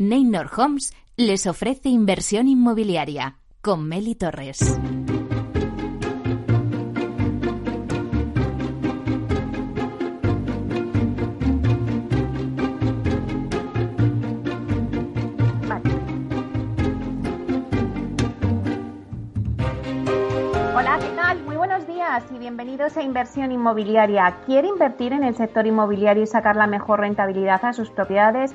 Neynor Homes les ofrece inversión inmobiliaria con Meli Torres. Hola. Muy buenos días y bienvenidos a Inversión Inmobiliaria. ¿Quiere invertir en el sector inmobiliario y sacar la mejor rentabilidad a sus propiedades?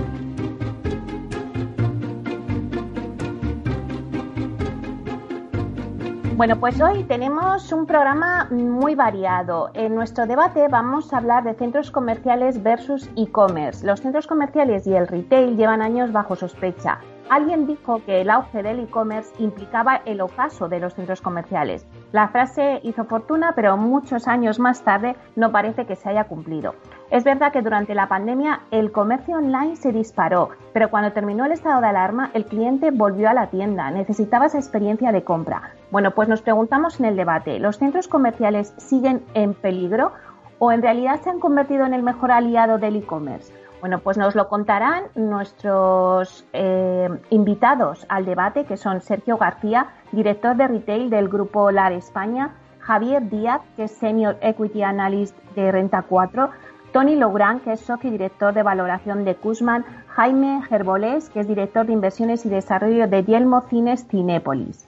Bueno, pues hoy tenemos un programa muy variado. En nuestro debate vamos a hablar de centros comerciales versus e-commerce. Los centros comerciales y el retail llevan años bajo sospecha. Alguien dijo que el auge del e-commerce implicaba el ocaso de los centros comerciales. La frase hizo fortuna, pero muchos años más tarde no parece que se haya cumplido. Es verdad que durante la pandemia el comercio online se disparó, pero cuando terminó el estado de alarma el cliente volvió a la tienda, necesitaba esa experiencia de compra. Bueno, pues nos preguntamos en el debate, ¿los centros comerciales siguen en peligro o en realidad se han convertido en el mejor aliado del e-commerce? Bueno, pues nos lo contarán nuestros eh, invitados al debate, que son Sergio García, director de retail del Grupo LAR España, Javier Díaz, que es Senior Equity Analyst de Renta 4, Tony Lográn, que es socio y director de valoración de Kuzman, Jaime Gerbolés, que es director de inversiones y desarrollo de Yelmo Cines Cinépolis.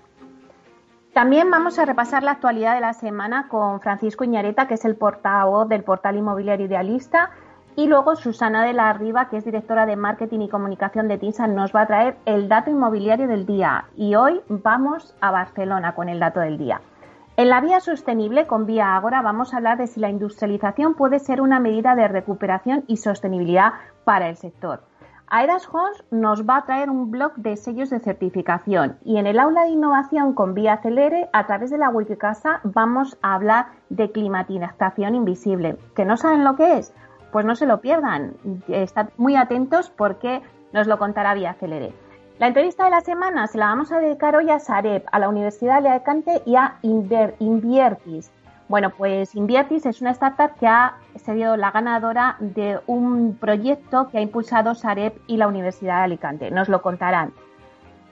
También vamos a repasar la actualidad de la semana con Francisco Iñareta, que es el portavoz del portal inmobiliario idealista, y luego Susana de la Riva, que es directora de marketing y comunicación de TINSA, nos va a traer el dato inmobiliario del día. Y hoy vamos a Barcelona con el dato del día. En la vía sostenible con Vía Agora vamos a hablar de si la industrialización puede ser una medida de recuperación y sostenibilidad para el sector. Aedas Homes nos va a traer un blog de sellos de certificación y en el aula de innovación con Vía Acelere a través de la Wikicasa vamos a hablar de climatización invisible. ¿Que no saben lo que es? Pues no se lo pierdan. Estad muy atentos porque nos lo contará Vía Acelere. La entrevista de la semana se la vamos a dedicar hoy a Sareb, a la Universidad de Alicante y a Inviertis. Bueno, pues Inviertis es una startup que ha sido la ganadora de un proyecto que ha impulsado Sareb y la Universidad de Alicante. Nos lo contarán.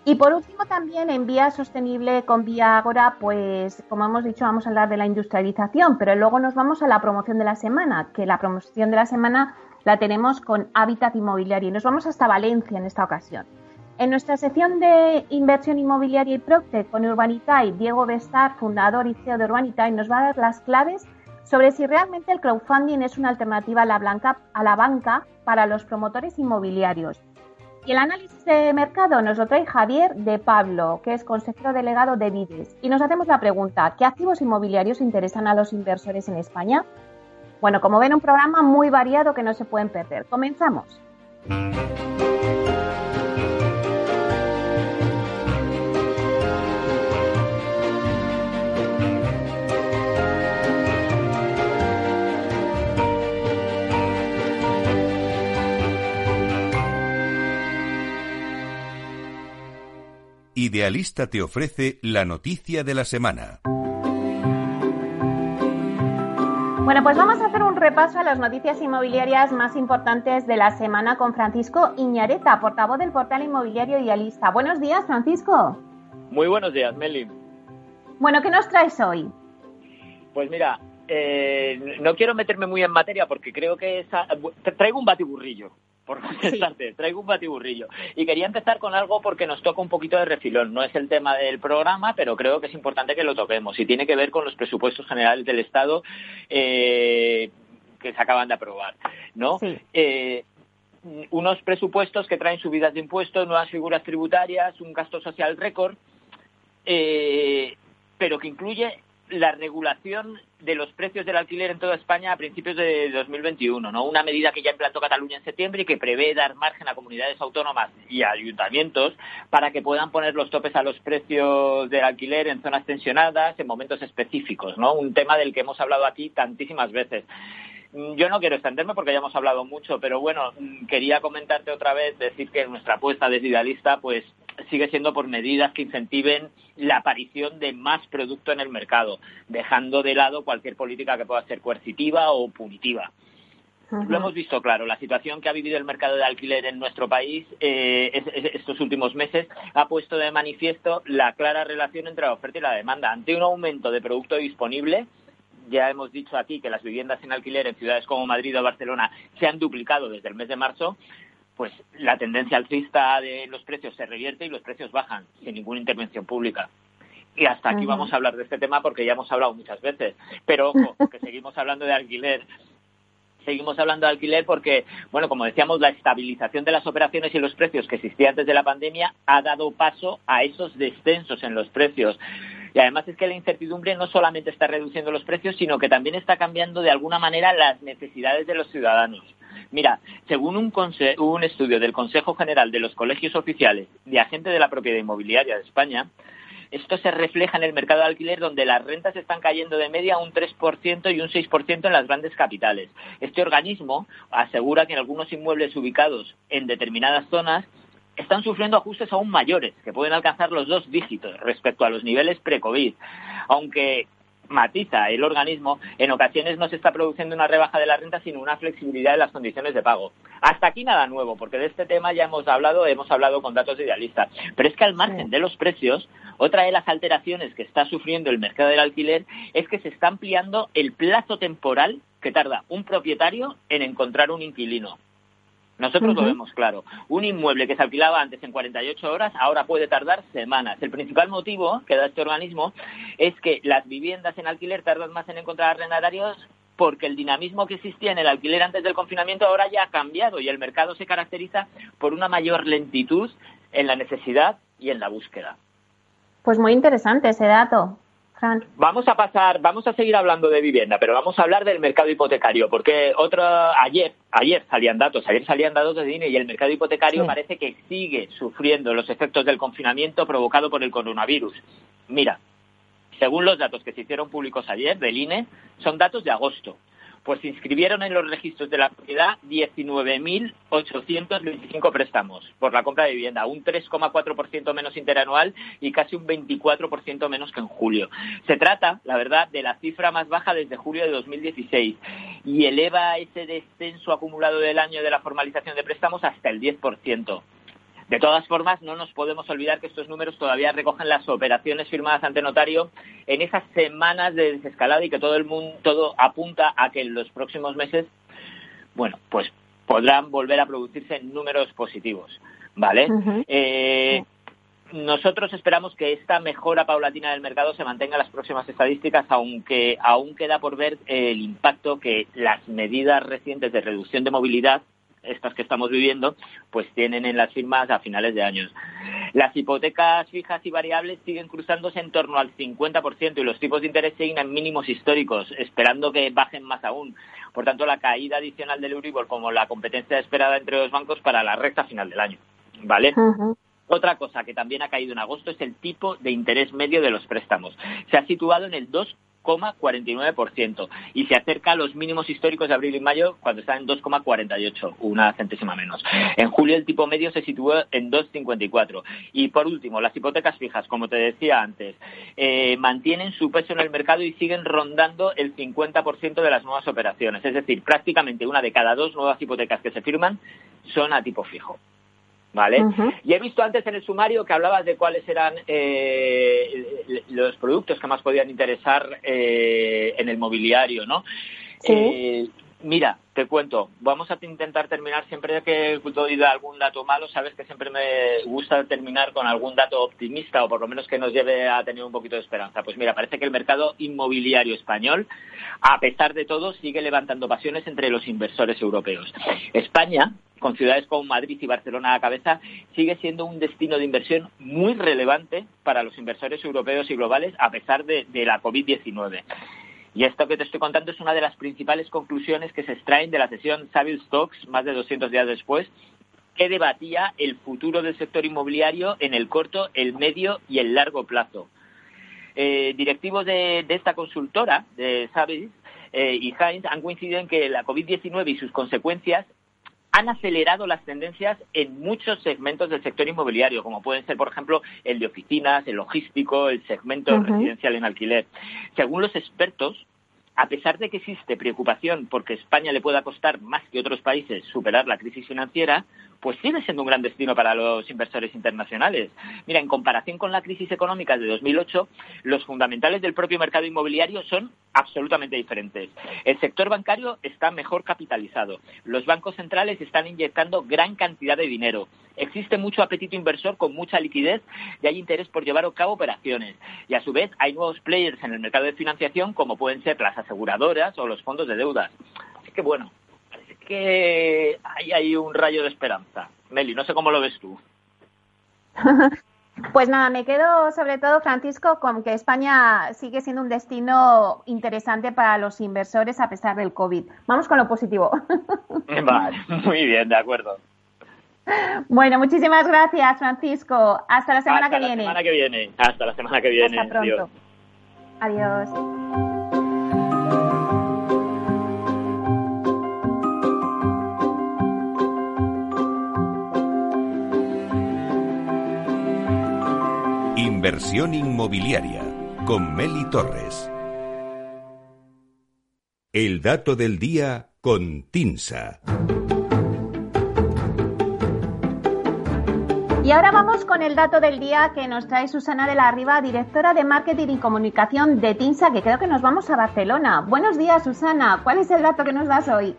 Y por último también en Vía Sostenible con Vía Agora, pues como hemos dicho vamos a hablar de la industrialización, pero luego nos vamos a la promoción de la semana, que la promoción de la semana la tenemos con Hábitat Inmobiliario y nos vamos hasta Valencia en esta ocasión. En nuestra sección de inversión inmobiliaria y Procte con Urbanitai, Diego Bestar, fundador y CEO de Urbanitai, nos va a dar las claves sobre si realmente el crowdfunding es una alternativa a la, blanca, a la banca para los promotores inmobiliarios. Y el análisis de mercado nos lo trae Javier de Pablo, que es consejero delegado de Vides. Y nos hacemos la pregunta, ¿qué activos inmobiliarios interesan a los inversores en España? Bueno, como ven, un programa muy variado que no se pueden perder. Comenzamos. Idealista te ofrece la noticia de la semana. Bueno, pues vamos a hacer un repaso a las noticias inmobiliarias más importantes de la semana con Francisco Iñareta, portavoz del portal inmobiliario Idealista. Buenos días, Francisco. Muy buenos días, Meli. Bueno, ¿qué nos traes hoy? Pues mira, eh, no quiero meterme muy en materia porque creo que traigo un batiburrillo por contestarte. Traigo un batiburrillo. Y quería empezar con algo porque nos toca un poquito de refilón. No es el tema del programa, pero creo que es importante que lo toquemos. Y tiene que ver con los presupuestos generales del Estado eh, que se acaban de aprobar. ¿no? Eh, unos presupuestos que traen subidas de impuestos, nuevas figuras tributarias, un gasto social récord, eh, pero que incluye la regulación de los precios del alquiler en toda España a principios de 2021, ¿no? Una medida que ya implantó Cataluña en septiembre y que prevé dar margen a comunidades autónomas y ayuntamientos para que puedan poner los topes a los precios del alquiler en zonas tensionadas en momentos específicos, ¿no? Un tema del que hemos hablado aquí tantísimas veces. Mm, yo no quiero extenderme porque ya hemos hablado mucho, pero bueno, mm, quería comentarte otra vez, decir que nuestra apuesta desde pues sigue siendo por medidas que incentiven la aparición de más producto en el mercado, dejando de lado cualquier política que pueda ser coercitiva o punitiva. Lo hemos visto claro, la situación que ha vivido el mercado de alquiler en nuestro país eh, estos últimos meses ha puesto de manifiesto la clara relación entre la oferta y la demanda. Ante un aumento de producto disponible, ya hemos dicho aquí que las viviendas en alquiler en ciudades como Madrid o Barcelona se han duplicado desde el mes de marzo, pues la tendencia alcista de los precios se revierte y los precios bajan sin ninguna intervención pública. Y hasta aquí vamos a hablar de este tema porque ya hemos hablado muchas veces. Pero ojo, que seguimos hablando de alquiler. Seguimos hablando de alquiler porque, bueno, como decíamos, la estabilización de las operaciones y los precios que existía antes de la pandemia ha dado paso a esos descensos en los precios. Y además es que la incertidumbre no solamente está reduciendo los precios, sino que también está cambiando de alguna manera las necesidades de los ciudadanos. Mira, según un, un estudio del Consejo General de los Colegios Oficiales de Agentes de la Propiedad Inmobiliaria de España, esto se refleja en el mercado de alquiler donde las rentas están cayendo de media un 3% y un 6% en las grandes capitales. Este organismo asegura que en algunos inmuebles ubicados en determinadas zonas están sufriendo ajustes aún mayores, que pueden alcanzar los dos dígitos respecto a los niveles pre-COVID. Aunque matiza el organismo, en ocasiones no se está produciendo una rebaja de la renta, sino una flexibilidad de las condiciones de pago. Hasta aquí nada nuevo, porque de este tema ya hemos hablado, hemos hablado con datos idealistas. Pero es que al margen de los precios, otra de las alteraciones que está sufriendo el mercado del alquiler es que se está ampliando el plazo temporal que tarda un propietario en encontrar un inquilino. Nosotros lo vemos claro. Un inmueble que se alquilaba antes en 48 horas ahora puede tardar semanas. El principal motivo que da este organismo es que las viviendas en alquiler tardan más en encontrar arrendatarios porque el dinamismo que existía en el alquiler antes del confinamiento ahora ya ha cambiado y el mercado se caracteriza por una mayor lentitud en la necesidad y en la búsqueda. Pues muy interesante ese dato. Vamos a pasar, vamos a seguir hablando de vivienda, pero vamos a hablar del mercado hipotecario, porque otro, ayer, ayer salían datos, ayer salían datos de DINE y el mercado hipotecario parece que sigue sufriendo los efectos del confinamiento provocado por el coronavirus. Mira, según los datos que se hicieron públicos ayer del INE, son datos de agosto pues se inscribieron en los registros de la propiedad 19.825 préstamos por la compra de vivienda, un 3,4% menos interanual y casi un 24% menos que en julio. Se trata, la verdad, de la cifra más baja desde julio de 2016 y eleva ese descenso acumulado del año de la formalización de préstamos hasta el 10%. De todas formas, no nos podemos olvidar que estos números todavía recogen las operaciones firmadas ante notario en esas semanas de desescalada y que todo el mundo todo apunta a que en los próximos meses, bueno, pues podrán volver a producirse números positivos, ¿vale? Eh, nosotros esperamos que esta mejora paulatina del mercado se mantenga en las próximas estadísticas, aunque aún queda por ver el impacto que las medidas recientes de reducción de movilidad estas que estamos viviendo, pues tienen en las firmas a finales de años. Las hipotecas fijas y variables siguen cruzándose en torno al 50% y los tipos de interés siguen en mínimos históricos, esperando que bajen más aún. Por tanto, la caída adicional del Euribor como la competencia esperada entre los bancos para la recta final del año. ¿Vale? Otra cosa que también ha caído en agosto es el tipo de interés medio de los préstamos. Se ha situado en el 2 2,49% y se acerca a los mínimos históricos de abril y mayo cuando está en 2,48, una centésima menos. En julio el tipo medio se situó en 2,54. Y por último, las hipotecas fijas, como te decía antes, eh, mantienen su peso en el mercado y siguen rondando el 50% de las nuevas operaciones. Es decir, prácticamente una de cada dos nuevas hipotecas que se firman son a tipo fijo. ¿Vale? Y he visto antes en el sumario que hablabas de cuáles eran eh, los productos que más podían interesar eh, en el mobiliario, ¿no? Eh, mira, te cuento, vamos a intentar terminar siempre que doy algún dato malo, sabes que siempre me gusta terminar con algún dato optimista o por lo menos que nos lleve a tener un poquito de esperanza. Pues mira, parece que el mercado inmobiliario español, a pesar de todo, sigue levantando pasiones entre los inversores europeos. España con ciudades como Madrid y Barcelona a la cabeza, sigue siendo un destino de inversión muy relevante para los inversores europeos y globales a pesar de, la COVID-19. Y esto que te estoy contando es una de las principales conclusiones que se extraen de la sesión Saville Stocks más de 200 días después, que debatía el futuro del sector inmobiliario en el corto, el medio y el largo plazo. Eh, directivos de, esta consultora, de Saville eh, y Heinz, han coincidido en que la COVID-19 y sus consecuencias han acelerado las tendencias en muchos segmentos del sector inmobiliario, como pueden ser, por ejemplo, el de oficinas, el logístico, el segmento residencial en alquiler. Según los expertos, a pesar de que existe preocupación porque España le pueda costar más que otros países superar la crisis financiera, pues sigue siendo un gran destino para los inversores internacionales. Mira, en comparación con la crisis económica de 2008, los fundamentales del propio mercado inmobiliario son absolutamente diferentes. El sector bancario está mejor capitalizado. Los bancos centrales están inyectando gran cantidad de dinero. Existe mucho apetito inversor con mucha liquidez y hay interés por llevar a cabo operaciones. Y a su vez hay nuevos players en el mercado de financiación como pueden ser las aseguradoras o los fondos de deudas. Así que bueno, que hay ahí un rayo de esperanza. Meli, no sé cómo lo ves tú. Pues nada, me quedo sobre todo, Francisco, con que España sigue siendo un destino interesante para los inversores a pesar del COVID. Vamos con lo positivo. Vale, muy bien, de acuerdo. Bueno, muchísimas gracias, Francisco. Hasta la semana que viene. Hasta la semana que viene. Hasta la semana que viene. Hasta pronto. Adiós. Inversión inmobiliaria con Meli Torres. El dato del día con Tinsa. Y ahora vamos con el dato del día que nos trae Susana de la Riva, directora de Marketing y Comunicación de TINSA, que creo que nos vamos a Barcelona. Buenos días, Susana. ¿Cuál es el dato que nos das hoy?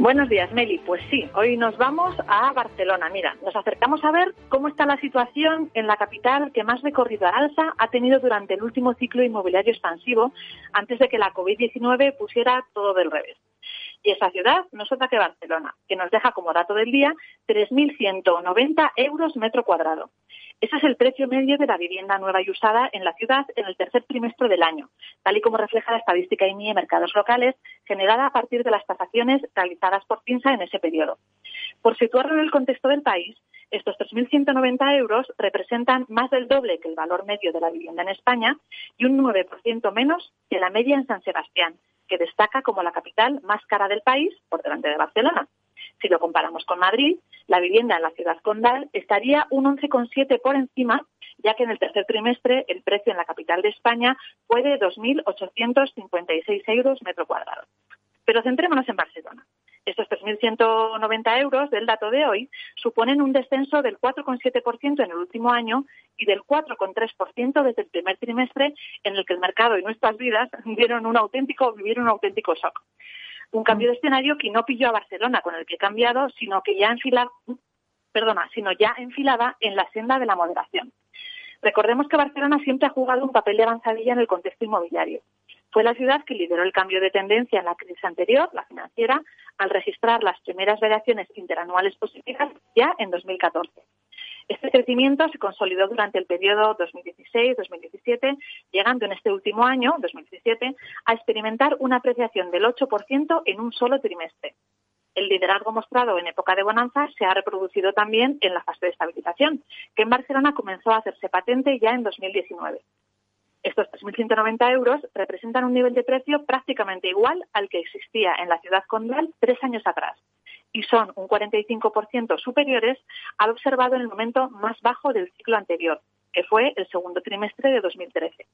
Buenos días, Meli. Pues sí, hoy nos vamos a Barcelona. Mira, nos acercamos a ver cómo está la situación en la capital que más recorrido al alza ha tenido durante el último ciclo inmobiliario expansivo, antes de que la COVID-19 pusiera todo del revés. Y esa ciudad no es otra que Barcelona, que nos deja como dato del día 3.190 euros metro cuadrado. Ese es el precio medio de la vivienda nueva y usada en la ciudad en el tercer trimestre del año, tal y como refleja la estadística INI de mercados locales generada a partir de las tasaciones realizadas por PINSA en ese periodo. Por situarlo en el contexto del país, estos 3.190 euros representan más del doble que el valor medio de la vivienda en España y un 9% menos que la media en San Sebastián, que destaca como la capital más cara del país por delante de Barcelona. Si lo comparamos con Madrid, la vivienda en la ciudad condal estaría un 11,7 por encima, ya que en el tercer trimestre el precio en la capital de España fue de 2.856 euros metro cuadrado. Pero centrémonos en Barcelona. Estos 3.190 euros del dato de hoy suponen un descenso del 4,7% en el último año y del 4,3% desde el primer trimestre en el que el mercado y nuestras vidas un auténtico, vivieron un auténtico shock un cambio de escenario que no pilló a Barcelona con el que he cambiado, sino que ya enfilaba, perdona, sino ya enfilaba en la senda de la moderación. Recordemos que Barcelona siempre ha jugado un papel de avanzadilla en el contexto inmobiliario. Fue la ciudad que lideró el cambio de tendencia en la crisis anterior, la financiera, al registrar las primeras variaciones interanuales positivas ya en 2014. Este crecimiento se consolidó durante el periodo 2016-2017, llegando en este último año, 2017, a experimentar una apreciación del 8% en un solo trimestre. El liderazgo mostrado en época de bonanza se ha reproducido también en la fase de estabilización, que en Barcelona comenzó a hacerse patente ya en 2019. Estos 3.190 euros representan un nivel de precio prácticamente igual al que existía en la ciudad condal tres años atrás y son un 45% superiores al observado en el momento más bajo del ciclo anterior, que fue el segundo trimestre de 2013.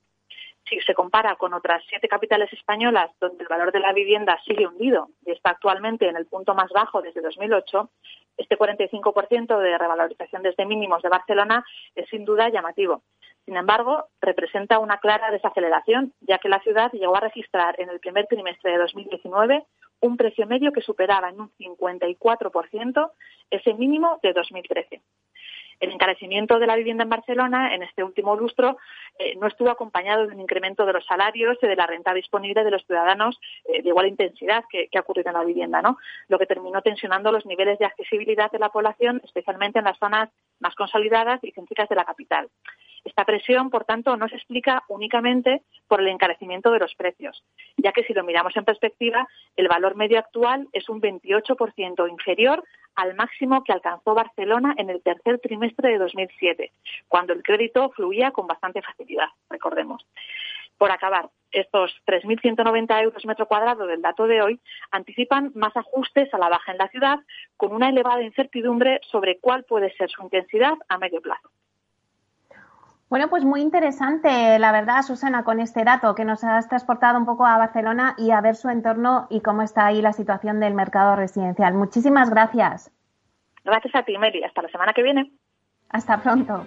Si se compara con otras siete capitales españolas donde el valor de la vivienda sigue hundido y está actualmente en el punto más bajo desde 2008, este 45% de revalorización desde mínimos de Barcelona es sin duda llamativo. Sin embargo, representa una clara desaceleración, ya que la ciudad llegó a registrar en el primer trimestre de 2019 un precio medio que superaba en un 54% ese mínimo de 2013. El encarecimiento de la vivienda en Barcelona en este último lustro eh, no estuvo acompañado de un incremento de los salarios y de la renta disponible de los ciudadanos eh, de igual intensidad que, ha ocurrido en la vivienda, ¿no? Lo que terminó tensionando los niveles de accesibilidad de la población, especialmente en las zonas más consolidadas y céntricas de la capital. Esta presión, por tanto, no se explica únicamente por el encarecimiento de los precios, ya que si lo miramos en perspectiva, el valor medio actual es un 28% inferior al máximo que alcanzó Barcelona en el tercer trimestre de 2007, cuando el crédito fluía con bastante facilidad, recordemos. Por acabar, estos 3.190 euros metro cuadrado del dato de hoy anticipan más ajustes a la baja en la ciudad, con una elevada incertidumbre sobre cuál puede ser su intensidad a medio plazo. Bueno, pues muy interesante, la verdad, Susana, con este dato que nos has transportado un poco a Barcelona y a ver su entorno y cómo está ahí la situación del mercado residencial. Muchísimas gracias. Gracias a ti, Meli. Hasta la semana que viene. Hasta pronto.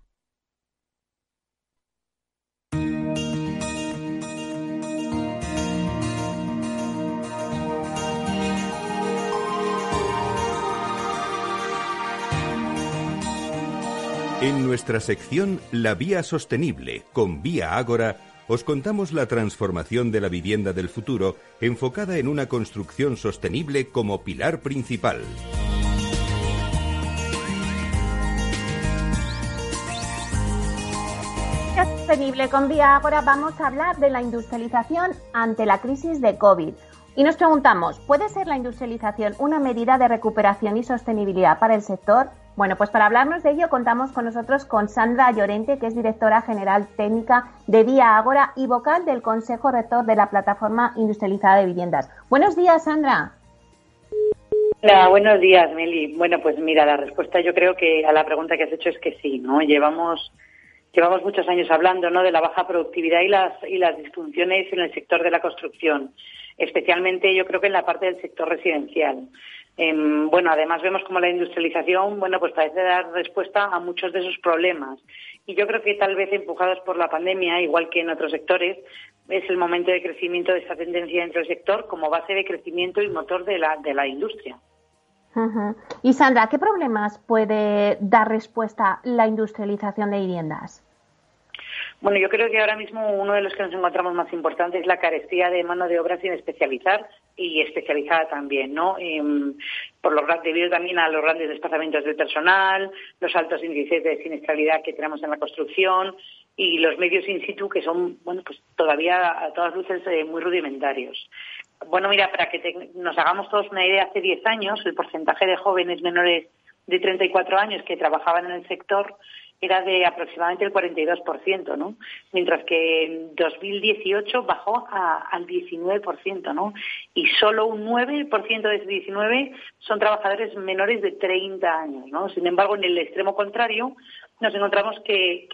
En nuestra sección La Vía Sostenible con Vía Ágora, os contamos la transformación de la vivienda del futuro enfocada en una construcción sostenible como pilar principal. Sostenible con Vía Ágora vamos a hablar de la industrialización ante la crisis de COVID. Y nos preguntamos, ¿puede ser la industrialización una medida de recuperación y sostenibilidad para el sector? Bueno, pues para hablarnos de ello contamos con nosotros con Sandra Llorente, que es directora general técnica de Vía Ágora y vocal del Consejo Rector de la Plataforma Industrializada de Viviendas. Buenos días, Sandra. Hola, buenos días, Meli. Bueno, pues mira, la respuesta yo creo que a la pregunta que has hecho es que sí, ¿no? Llevamos llevamos muchos años hablando, ¿no? De la baja productividad y las y las disfunciones en el sector de la construcción, especialmente yo creo que en la parte del sector residencial. Em, bueno, además vemos como la industrialización, bueno, pues parece dar respuesta a muchos de esos problemas. Y yo creo que tal vez empujados por la pandemia, igual que en otros sectores, es el momento de crecimiento de esta tendencia dentro del sector como base de crecimiento y motor de la, de la industria. Y Sandra, ¿qué problemas puede dar respuesta la industrialización de viviendas? Bueno, yo creo que ahora mismo uno de los que nos encontramos más importantes es la carestía de mano de obra sin especializar y especializada también, ¿no? Em, por lo debido también a los grandes desplazamientos del personal, los altos índices de siniestralidad que tenemos en la construcción y los medios in situ que son, bueno, pues todavía a todas luces eh, muy rudimentarios. Bueno, mira, para que nos hagamos todos una idea, hace 10 años el porcentaje de jóvenes menores de 34 años que trabajaban en el sector era de aproximadamente el 42%, ¿no? Mientras que en 2018 bajó al 19%, ¿no? Y solo un 9% de ese 19 son trabajadores menores de 30 años, ¿no? Sin embargo, en el extremo contrario, nos encontramos que,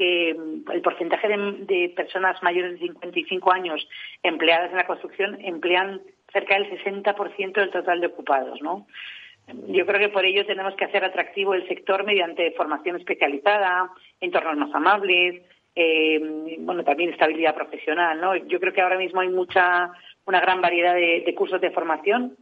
el porcentaje de, de, personas mayores de 55 años empleadas en la construcción emplean cerca del 60% del total de ocupados, ¿no? Yo creo que por ello tenemos que hacer atractivo el sector mediante formación especializada, entornos más amables, eh, bueno, también estabilidad profesional, ¿no? Yo creo que ahora mismo hay mucha, una gran variedad de, cursos de formación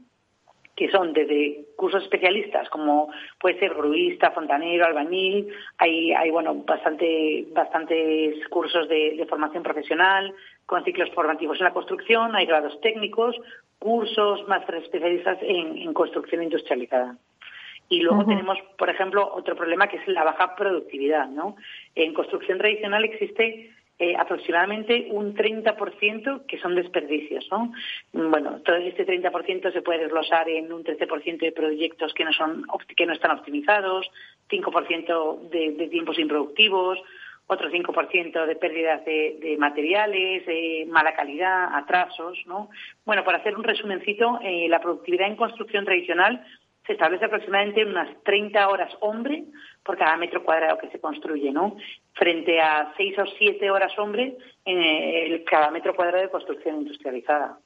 que son desde cursos especialistas como puede ser gruista, fontanero, albañil, hay, hay bueno, bastante, bastantes cursos de formación profesional con ciclos formativos en la construcción, hay grados técnicos, cursos más especialistas en, construcción industrializada. Y luego tenemos, por ejemplo, otro problema que es la baja productividad. ¿no? En construcción tradicional existe eh, aproximadamente un 30% que son desperdicios. ¿no? Bueno, todo este 30% se puede desglosar en un 13% de proyectos que no, son, que no están optimizados, 5% de, de tiempos improductivos, otro 5% de pérdidas de, materiales, mala calidad, atrasos, ¿no? Bueno, para hacer un resumencito, eh, la productividad en construcción tradicional se establece aproximadamente unas 30 horas hombre por cada metro cuadrado que se construye, ¿no? Frente a 6 o 7 horas hombre en cada metro cuadrado de construcción industrializada.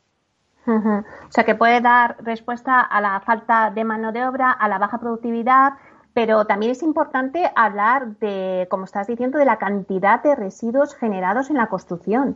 O sea que puede dar respuesta a la falta de mano de obra, a la baja productividad, pero también es importante hablar de, como estás diciendo, de la cantidad de residuos generados en la construcción.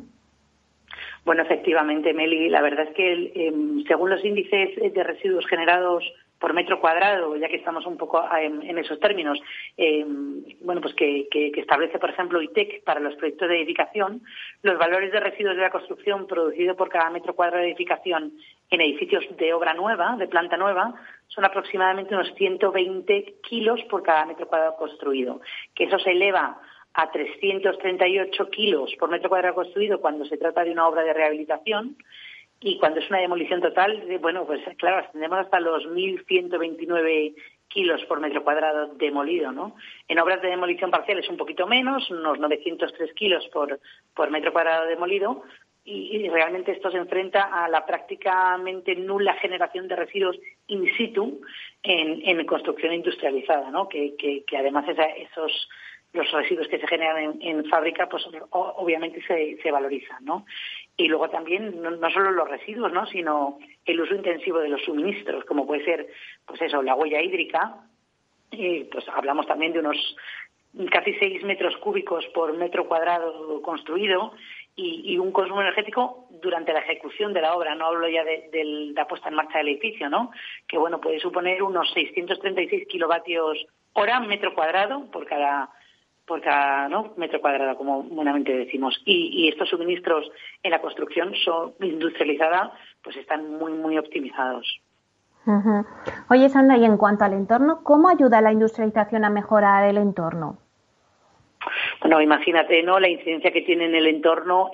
Bueno, efectivamente, Meli, la verdad es que em, según los índices de residuos generados por metro cuadrado, ya que estamos un poco en, esos términos, em, bueno, pues que, establece, por ejemplo, ITEC para los proyectos de edificación, los valores de residuos de la construcción producido por cada metro cuadrado de edificación en edificios de obra nueva, de planta nueva, son aproximadamente unos 120 kilos por cada metro cuadrado construido, que eso se eleva a 338 kilos por metro cuadrado construido cuando se trata de una obra de rehabilitación y cuando es una demolición total, bueno, pues claro, ascendemos hasta los 1.129 kilos por metro cuadrado demolido, ¿no? En obras de demolición parcial es un poquito menos, unos 903 kilos por, por metro cuadrado demolido, y, realmente esto se enfrenta a la prácticamente nula generación de residuos in situ en, en construcción industrializada, ¿no? Que, que, además esos los residuos que se generan en, fábrica, pues obviamente se, se valorizan, ¿no? Y luego también no, solo los residuos, ¿no? Sino el uso intensivo de los suministros, como puede ser, pues eso, la huella hídrica. Y pues hablamos también de unos casi seis metros cúbicos por metro cuadrado construido y, un consumo energético durante la ejecución de la obra. No hablo ya de, la puesta en marcha del edificio, ¿no? Que bueno puede suponer unos 636 kilovatios hora metro cuadrado por cada por cada metro cuadrado, como buenamente decimos. Y, estos suministros en la construcción son industrializada, pues están muy, muy optimizados. Oye, Sandra, y en cuanto al entorno, ¿cómo ayuda la industrialización a mejorar el entorno? Bueno, imagínate, ¿no? La incidencia que tiene en el entorno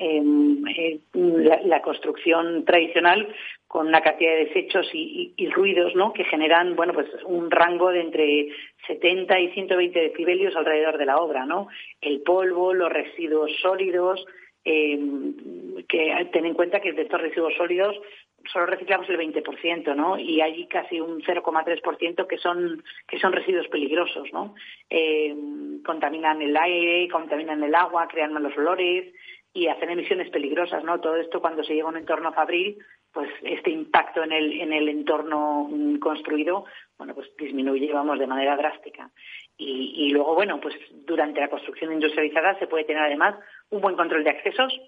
la, construcción tradicional con una cantidad de desechos y, ruidos, ¿no? Que generan, bueno, pues un rango de entre 70 y 120 decibelios alrededor de la obra, ¿no? El polvo, los residuos sólidos, eh, que ten en cuenta que de estos residuos sólidos solo reciclamos el 20%, ¿no? Y hay casi un 0,3% que son que son residuos peligrosos, ¿no? Eh, contaminan el aire, contaminan el agua, crean malos olores y hacen emisiones peligrosas, ¿no? Todo esto cuando se llega a un entorno fabril, pues este impacto en el en el entorno mm, construido, bueno, pues disminuye, vamos, de manera drástica. Y, y luego, bueno, pues durante la construcción industrializada se puede tener además un buen control de accesos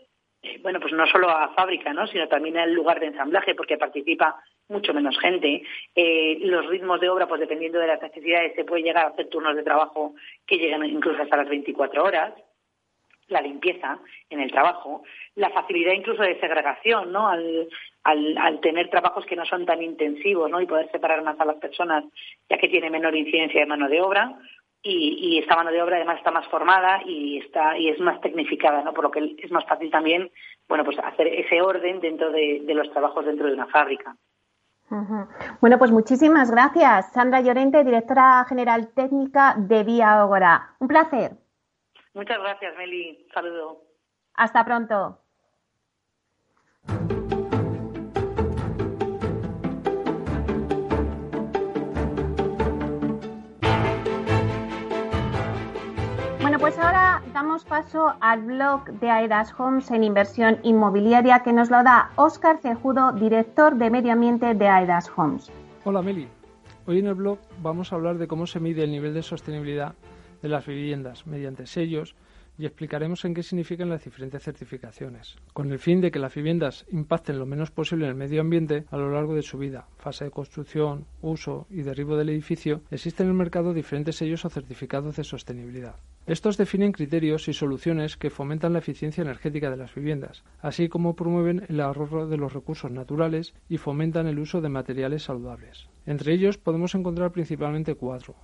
eh, bueno, pues no solo a fábrica, ¿no? sino también al lugar de ensamblaje, porque participa mucho menos gente. Eh, los ritmos de obra, pues dependiendo de las necesidades, se puede llegar a hacer turnos de trabajo que llegan incluso hasta las 24 horas. La limpieza en el trabajo, la facilidad incluso de segregación, ¿no? Al, al, tener trabajos que no son tan intensivos, ¿no? Y poder separar más a las personas, ya que tiene menor incidencia de mano de obra, y, esta mano de obra además está más formada y está y es más tecnificada, ¿no? Por lo que es más fácil también, bueno, pues hacer ese orden dentro de, los trabajos dentro de una fábrica. Bueno, pues muchísimas gracias, Sandra Llorente, directora general técnica de Vía Agora. Un placer. Muchas gracias, Meli. Saludo. Hasta pronto. Pues ahora damos paso al blog de Aedas Homes en inversión inmobiliaria que nos lo da Óscar Cejudo, director de medio ambiente de Aedas Homes. Hola Meli, hoy en el blog vamos a hablar de cómo se mide el nivel de sostenibilidad de las viviendas mediante sellos y explicaremos en qué significan las diferentes certificaciones, con el fin de que las viviendas impacten lo menos posible en el medio ambiente a lo largo de su vida, fase de construcción, uso y derribo del edificio, existen en el mercado diferentes sellos o certificados de sostenibilidad. Estos definen criterios y soluciones que fomentan la eficiencia energética de las viviendas, así como promueven el ahorro de los recursos naturales y fomentan el uso de materiales saludables. Entre ellos podemos encontrar principalmente cuatro: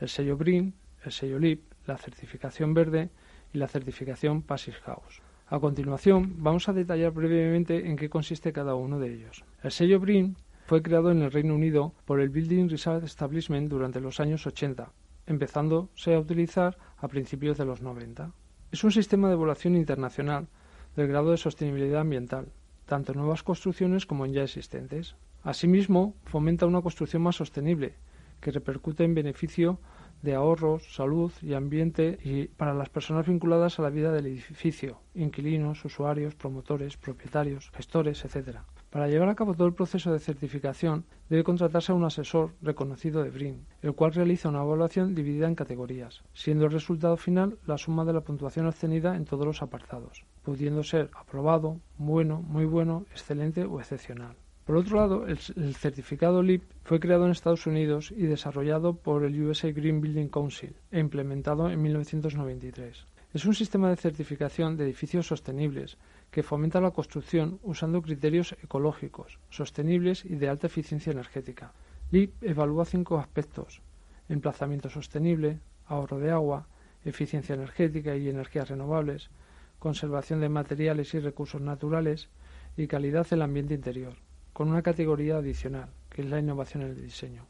el sello BRIN, el sello LIP, la certificación verde y la certificación Passive House. A continuación, vamos a detallar brevemente en qué consiste cada uno de ellos. El sello BRIN fue creado en el Reino Unido por el Building Research Establishment durante los años 80, empezándose a utilizar a principios de los 90. Es un sistema de evaluación internacional del grado de sostenibilidad ambiental, tanto en nuevas construcciones como en ya existentes. Asimismo, fomenta una construcción más sostenible, que repercute en beneficio de ahorros, salud y ambiente y para las personas vinculadas a la vida del edificio, inquilinos, usuarios, promotores, propietarios, gestores, etc. Para llevar a cabo todo el proceso de certificación debe contratarse a un asesor reconocido de BRIN, el cual realiza una evaluación dividida en categorías, siendo el resultado final la suma de la puntuación obtenida en todos los apartados, pudiendo ser aprobado, bueno, muy bueno, excelente o excepcional. Por otro lado, el, certificado LEED fue creado en Estados Unidos y desarrollado por el USA Green Building Council e implementado en 1993. Es un sistema de certificación de edificios sostenibles que fomenta la construcción usando criterios ecológicos, sostenibles y de alta eficiencia energética. LEED evalúa cinco aspectos: emplazamiento sostenible, ahorro de agua, eficiencia energética y energías renovables, conservación de materiales y recursos naturales y calidad del ambiente interior con una categoría adicional, que es la innovación en el diseño.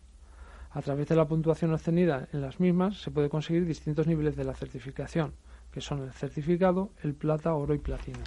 A través de la puntuación obtenida en las mismas se puede conseguir distintos niveles de la certificación, que son el certificado, el plata, oro y platino.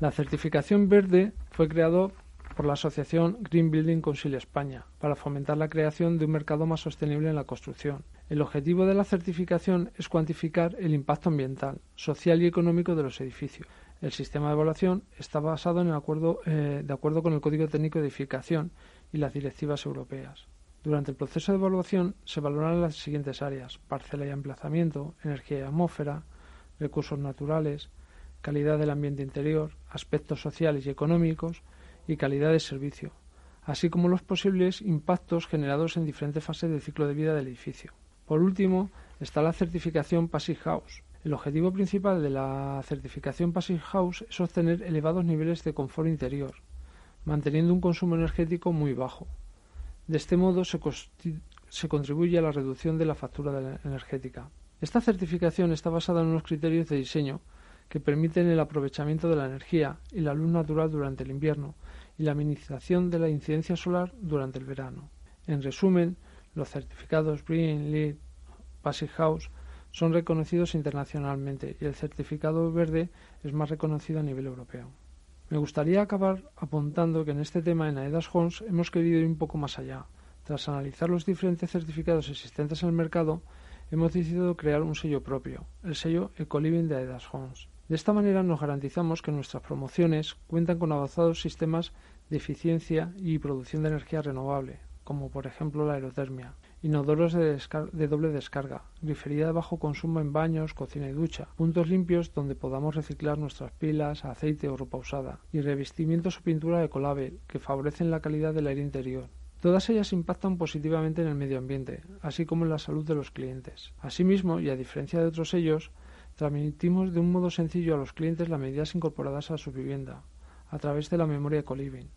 La certificación verde fue creado por la asociación Green Building Council España para fomentar la creación de un mercado más sostenible en la construcción. El objetivo de la certificación es cuantificar el impacto ambiental, social y económico de los edificios, el sistema de evaluación está basado en el acuerdo, eh, de acuerdo con el Código Técnico de Edificación y las directivas europeas. Durante el proceso de evaluación se valoran las siguientes áreas: parcela y emplazamiento, energía y atmósfera, recursos naturales, calidad del ambiente interior, aspectos sociales y económicos y calidad de servicio, así como los posibles impactos generados en diferentes fases del ciclo de vida del edificio. Por último, está la certificación Passive House, el objetivo principal de la certificación Passive House es obtener elevados niveles de confort interior, manteniendo un consumo energético muy bajo. De este modo se, contribuye a la reducción de la factura energética. Esta certificación está basada en unos criterios de diseño que permiten el aprovechamiento de la energía y la luz natural durante el invierno y la minimización de la incidencia solar durante el verano. En resumen, los certificados Green, LEED, Passive House son reconocidos internacionalmente y el certificado verde es más reconocido a nivel europeo. Me gustaría acabar apuntando que en este tema en AEDAS Homes hemos querido ir un poco más allá. Tras analizar los diferentes certificados existentes en el mercado, hemos decidido crear un sello propio, el sello Ecoliving de AEDAS Homes. De esta manera nos garantizamos que nuestras promociones cuentan con avanzados sistemas de eficiencia y producción de energía renovable, como por ejemplo la aerotermia, inodoros de, doble descarga, grifería de bajo consumo en baños, cocina y ducha, puntos limpios donde podamos reciclar nuestras pilas, aceite o ropa usada, y revestimientos o pintura de colabel que favorecen la calidad del aire interior. Todas ellas impactan positivamente en el medio ambiente, así como en la salud de los clientes. Asimismo, y a diferencia de otros sellos, transmitimos de un modo sencillo a los clientes las medidas incorporadas a su vivienda, a través de la memoria Ecoliving,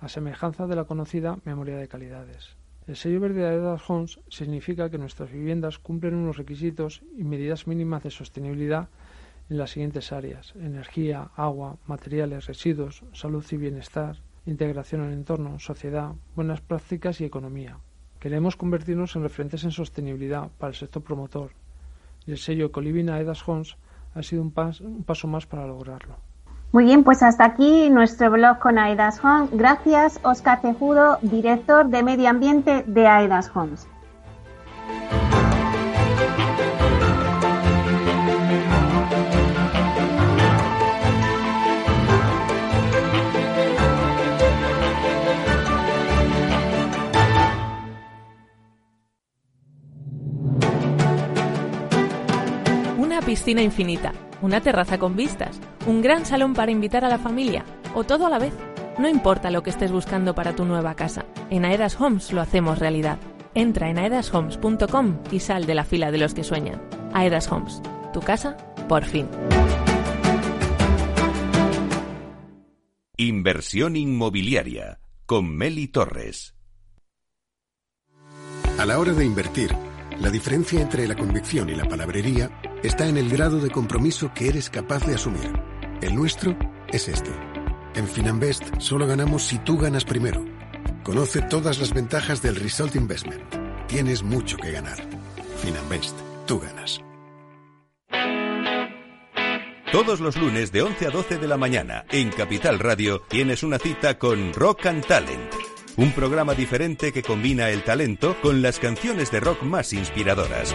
a semejanza de la conocida memoria de calidades. El sello verde de Homes significa que nuestras viviendas cumplen unos requisitos y medidas mínimas de sostenibilidad en las siguientes áreas: energía, agua, materiales, residuos, salud y bienestar, integración el entorno, sociedad, buenas prácticas y economía. Queremos convertirnos en referentes en sostenibilidad para el sector promotor y el sello Coliving Aedas Homes ha sido un paso más para lograrlo. Muy bien, pues hasta aquí nuestro blog con Aedas Homes. Gracias, Oscar Cejudo, director de Medio Ambiente de Aedas Homes. Una piscina infinita una terraza con vistas, un gran salón para invitar a la familia o todo a la vez. No importa lo que estés buscando para tu nueva casa, en Aedas Homes lo hacemos realidad. Entra en aedashomes.com y sal de la fila de los que sueñan. Aedas Homes, tu casa, por fin. Inversión inmobiliaria con Meli Torres. A la hora de invertir, la diferencia entre la convicción y la palabrería está en el grado de compromiso que eres capaz de asumir. El nuestro es este. En Finanbest solo ganamos si tú ganas primero. Conoce todas las ventajas del Result Investment. Tienes mucho que ganar. Finanbest, tú ganas. Todos los lunes de 11 a 12 de la mañana en Capital Radio tienes una cita con Rock and Talent. Un programa diferente que combina el talento con las canciones de rock más inspiradoras.